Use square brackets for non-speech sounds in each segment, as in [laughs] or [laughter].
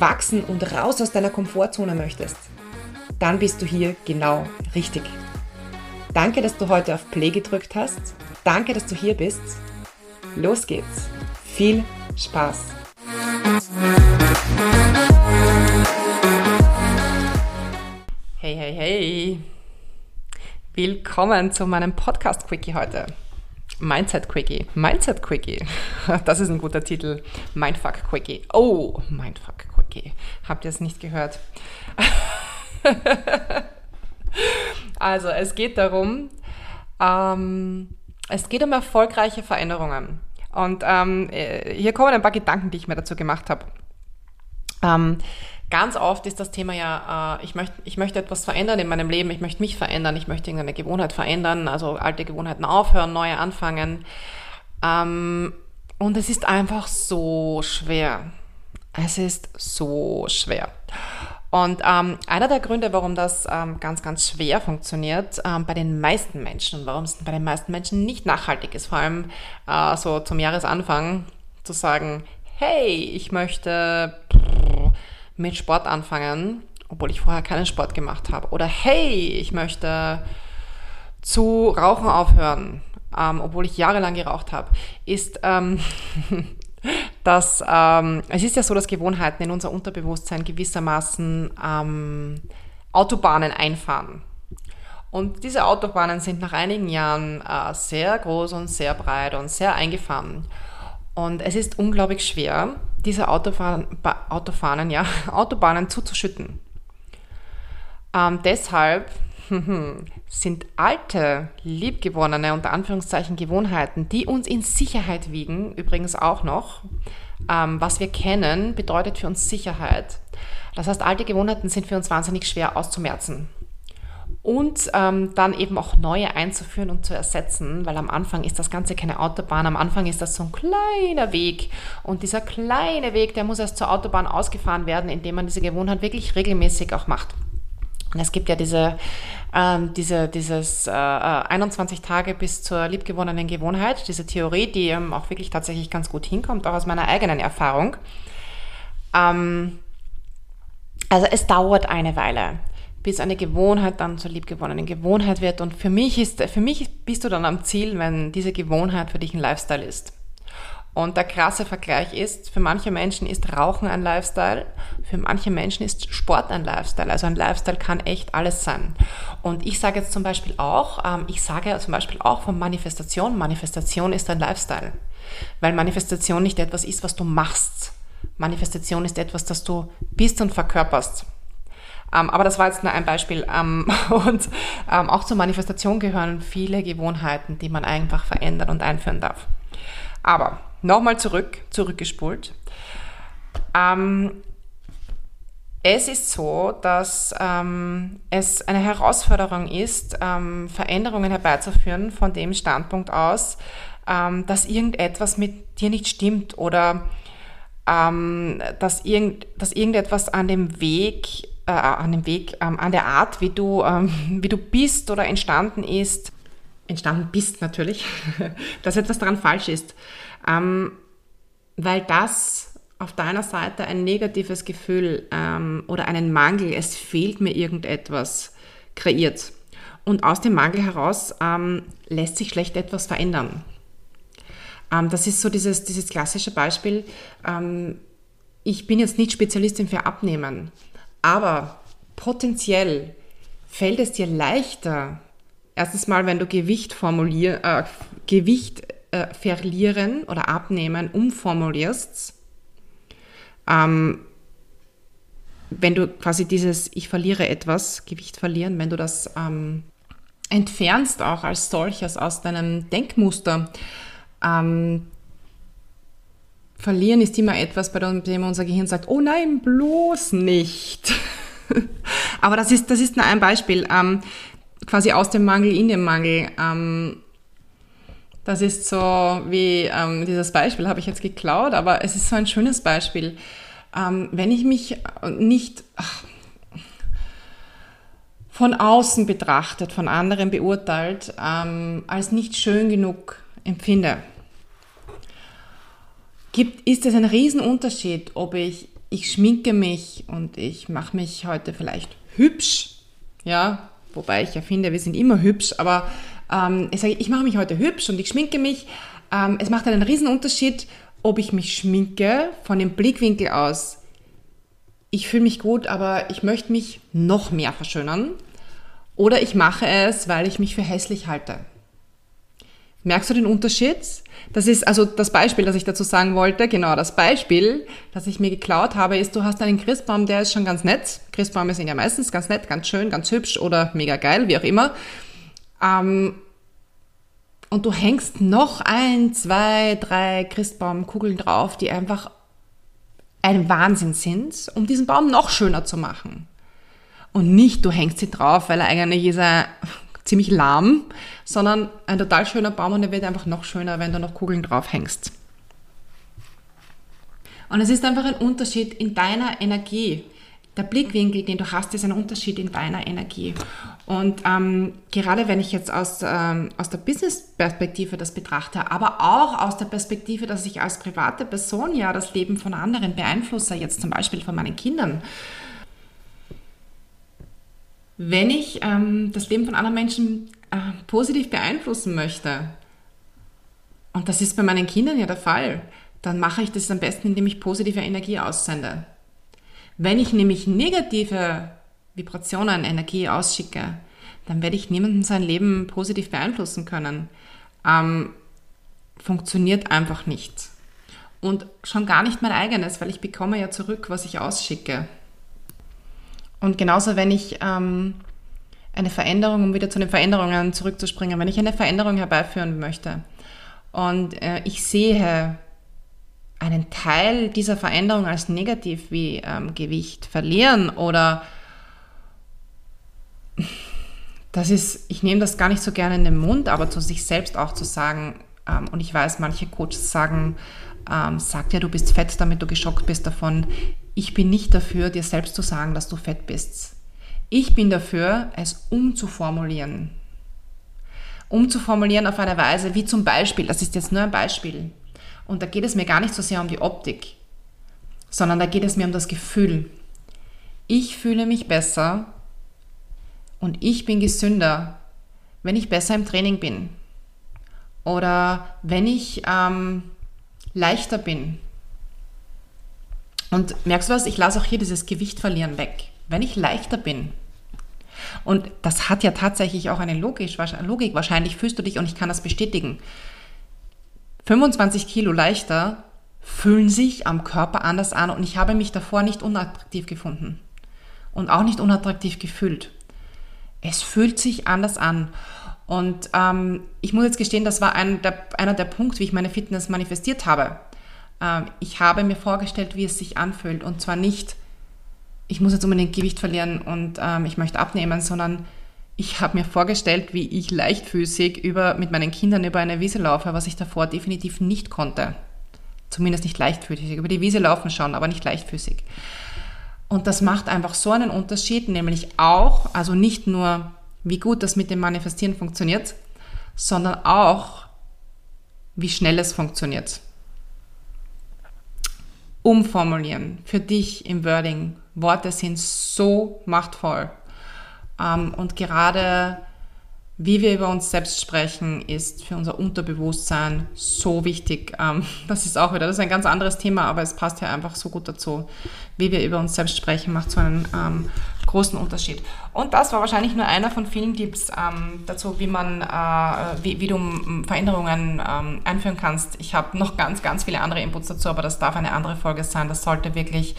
wachsen und raus aus deiner Komfortzone möchtest, dann bist du hier genau richtig. Danke, dass du heute auf Play gedrückt hast. Danke, dass du hier bist. Los geht's. Viel Spaß. Hey, hey, hey. Willkommen zu meinem Podcast Quickie heute. Mindset Quickie. Mindset Quickie. [laughs] Das ist ein guter Titel. Mindfuck Quickie. Oh, Mindfuck Quickie. Habt ihr es nicht gehört? [laughs] also, es geht darum, ähm, es geht um erfolgreiche Veränderungen. Und ähm, äh, hier kommen ein paar Gedanken, die ich mir dazu gemacht habe. Ähm, Ganz oft ist das Thema ja, äh, ich, möchte, ich möchte etwas verändern in meinem Leben, ich möchte mich verändern, ich möchte irgendeine Gewohnheit verändern, also alte Gewohnheiten aufhören, neue anfangen. Ähm, und es ist einfach so schwer. Es ist so schwer. Und ähm, einer der Gründe, warum das ähm, ganz, ganz schwer funktioniert ähm, bei den meisten Menschen und warum es bei den meisten Menschen nicht nachhaltig ist, vor allem äh, so zum Jahresanfang zu sagen, hey, ich möchte mit Sport anfangen, obwohl ich vorher keinen Sport gemacht habe. Oder hey, ich möchte zu rauchen aufhören, ähm, obwohl ich jahrelang geraucht habe, ist, ähm, [laughs] dass ähm, es ist ja so, dass Gewohnheiten in unser Unterbewusstsein gewissermaßen ähm, Autobahnen einfahren. Und diese Autobahnen sind nach einigen Jahren äh, sehr groß und sehr breit und sehr eingefahren. Und es ist unglaublich schwer, diese Autofahren, Autofahnen, ja, [laughs] Autobahnen zuzuschütten. Ähm, deshalb sind alte, liebgewonnene, unter Anführungszeichen Gewohnheiten, die uns in Sicherheit wiegen, übrigens auch noch. Ähm, was wir kennen, bedeutet für uns Sicherheit. Das heißt, alte Gewohnheiten sind für uns wahnsinnig schwer auszumerzen und ähm, dann eben auch neue einzuführen und zu ersetzen, weil am Anfang ist das Ganze keine Autobahn, am Anfang ist das so ein kleiner Weg und dieser kleine Weg, der muss erst zur Autobahn ausgefahren werden, indem man diese Gewohnheit wirklich regelmäßig auch macht. Und es gibt ja diese, ähm, diese dieses äh, 21 Tage bis zur liebgewonnenen Gewohnheit, diese Theorie, die ähm, auch wirklich tatsächlich ganz gut hinkommt, auch aus meiner eigenen Erfahrung. Ähm, also es dauert eine Weile bis eine Gewohnheit dann zur liebgewonnenen Gewohnheit wird. Und für mich ist, für mich bist du dann am Ziel, wenn diese Gewohnheit für dich ein Lifestyle ist. Und der krasse Vergleich ist, für manche Menschen ist Rauchen ein Lifestyle, für manche Menschen ist Sport ein Lifestyle. Also ein Lifestyle kann echt alles sein. Und ich sage jetzt zum Beispiel auch, ähm, ich sage zum Beispiel auch von Manifestation, Manifestation ist ein Lifestyle. Weil Manifestation nicht etwas ist, was du machst. Manifestation ist etwas, das du bist und verkörperst. Ähm, aber das war jetzt nur ein Beispiel. Ähm, [laughs] und auch zur Manifestation gehören viele Gewohnheiten, die man einfach verändern und einführen darf. Aber nochmal zurück, zurückgespult. Ähm, es ist so, dass ähm, es eine Herausforderung ist, ähm, Veränderungen herbeizuführen von dem Standpunkt aus, dass irgendetwas mit dir nicht stimmt oder dass, irgend, dass irgendetwas an dem Weg äh, an dem Weg, ähm, an der Art, wie du, ähm, [laughs] wie du bist oder entstanden ist, entstanden bist natürlich, [laughs] dass etwas daran falsch ist. Ähm, weil das auf deiner Seite ein negatives Gefühl ähm, oder einen Mangel, es fehlt mir irgendetwas, kreiert. Und aus dem Mangel heraus ähm, lässt sich schlecht etwas verändern. Ähm, das ist so dieses, dieses klassische Beispiel. Ähm, ich bin jetzt nicht Spezialistin für Abnehmen, aber potenziell fällt es dir leichter, erstens mal, wenn du Gewicht, formulier, äh, Gewicht äh, verlieren oder abnehmen umformulierst, ähm, wenn du quasi dieses Ich verliere etwas, Gewicht verlieren, wenn du das ähm, entfernst auch als solches aus deinem Denkmuster, ähm, verlieren ist immer etwas, bei dem unser Gehirn sagt, oh nein, bloß nicht. [laughs] Aber das ist, das ist nur ein Beispiel, ähm, quasi aus dem Mangel in den Mangel. Ähm, das ist so wie ähm, dieses Beispiel habe ich jetzt geklaut, aber es ist so ein schönes Beispiel. Ähm, wenn ich mich nicht ach, von außen betrachtet, von anderen beurteilt, ähm, als nicht schön genug empfinde, gibt, ist es ein Riesenunterschied, ob ich, ich schminke mich und ich mache mich heute vielleicht hübsch, ja, wobei ich ja finde, wir sind immer hübsch, aber ähm, ich sage, ich mache mich heute hübsch und ich schminke mich. Ähm, es macht einen riesen Unterschied, ob ich mich schminke von dem Blickwinkel aus. Ich fühle mich gut, aber ich möchte mich noch mehr verschönern. Oder ich mache es, weil ich mich für hässlich halte. Merkst du den Unterschied? Das ist also das Beispiel, das ich dazu sagen wollte. Genau, das Beispiel, das ich mir geklaut habe, ist, du hast einen Christbaum, der ist schon ganz nett. Christbäume sind ja meistens ganz nett, ganz schön, ganz hübsch oder mega geil, wie auch immer. Ähm, und du hängst noch ein, zwei, drei Christbaumkugeln drauf, die einfach ein Wahnsinn sind, um diesen Baum noch schöner zu machen. Und nicht, du hängst sie drauf, weil er eigentlich ist er ziemlich lahm, sondern ein total schöner Baum und er wird einfach noch schöner, wenn du noch Kugeln drauf hängst. Und es ist einfach ein Unterschied in deiner Energie der Blickwinkel, den du hast, ist ein Unterschied in deiner Energie. Und ähm, gerade wenn ich jetzt aus, ähm, aus der Business-Perspektive das betrachte, aber auch aus der Perspektive, dass ich als private Person ja das Leben von anderen beeinflusse, jetzt zum Beispiel von meinen Kindern, wenn ich ähm, das Leben von anderen Menschen äh, positiv beeinflussen möchte, und das ist bei meinen Kindern ja der Fall, dann mache ich das am besten, indem ich positive Energie aussende. Wenn ich nämlich negative Vibrationen, Energie ausschicke, dann werde ich niemanden sein Leben positiv beeinflussen können. Ähm, funktioniert einfach nicht. Und schon gar nicht mein eigenes, weil ich bekomme ja zurück, was ich ausschicke. Und genauso, wenn ich ähm, eine Veränderung, um wieder zu den Veränderungen zurückzuspringen, wenn ich eine Veränderung herbeiführen möchte und äh, ich sehe, einen Teil dieser Veränderung als negativ wie ähm, Gewicht verlieren oder das ist, ich nehme das gar nicht so gerne in den Mund, aber zu sich selbst auch zu sagen, ähm, und ich weiß, manche Coaches sagen, ähm, sag dir, du bist fett, damit du geschockt bist davon. Ich bin nicht dafür, dir selbst zu sagen, dass du fett bist. Ich bin dafür, es umzuformulieren. Umzuformulieren auf eine Weise, wie zum Beispiel, das ist jetzt nur ein Beispiel, und da geht es mir gar nicht so sehr um die Optik, sondern da geht es mir um das Gefühl. Ich fühle mich besser und ich bin gesünder, wenn ich besser im Training bin. Oder wenn ich ähm, leichter bin. Und merkst du was? Ich lasse auch hier dieses Gewicht verlieren weg. Wenn ich leichter bin, und das hat ja tatsächlich auch eine Logik. Wahrscheinlich fühlst du dich, und ich kann das bestätigen, 25 Kilo leichter fühlen sich am Körper anders an und ich habe mich davor nicht unattraktiv gefunden und auch nicht unattraktiv gefühlt. Es fühlt sich anders an. Und ähm, ich muss jetzt gestehen, das war ein der, einer der Punkte, wie ich meine Fitness manifestiert habe. Ähm, ich habe mir vorgestellt, wie es sich anfühlt. Und zwar nicht, ich muss jetzt unbedingt Gewicht verlieren und ähm, ich möchte abnehmen, sondern ich habe mir vorgestellt, wie ich leichtfüßig über, mit meinen Kindern über eine Wiese laufe, was ich davor definitiv nicht konnte. Zumindest nicht leichtfüßig. Über die Wiese laufen schon, aber nicht leichtfüßig. Und das macht einfach so einen Unterschied, nämlich auch, also nicht nur, wie gut das mit dem Manifestieren funktioniert, sondern auch, wie schnell es funktioniert. Umformulieren für dich im Wording. Worte sind so machtvoll. Ähm, und gerade wie wir über uns selbst sprechen, ist für unser Unterbewusstsein so wichtig. Ähm, das ist auch wieder, das ist ein ganz anderes Thema, aber es passt ja einfach so gut dazu. Wie wir über uns selbst sprechen, macht so einen ähm, großen Unterschied. Und das war wahrscheinlich nur einer von vielen Tipps ähm, dazu, wie man, äh, wie, wie, du Veränderungen ähm, einführen kannst. Ich habe noch ganz, ganz viele andere Inputs dazu, aber das darf eine andere Folge sein. Das sollte wirklich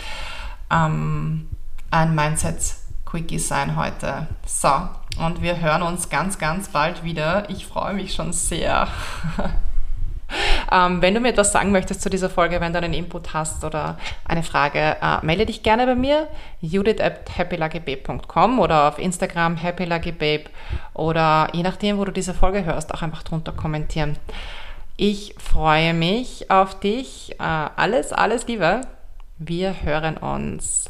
ähm, ein Mindset Quickie sein heute. So, und wir hören uns ganz, ganz bald wieder. Ich freue mich schon sehr. [laughs] Ähm, wenn du mir etwas sagen möchtest zu dieser Folge, wenn du einen Input hast oder eine Frage, äh, melde dich gerne bei mir, judith at happyluckybabe.com oder auf Instagram happyluckybabe oder je nachdem, wo du diese Folge hörst, auch einfach drunter kommentieren. Ich freue mich auf dich. Äh, alles, alles Liebe. Wir hören uns.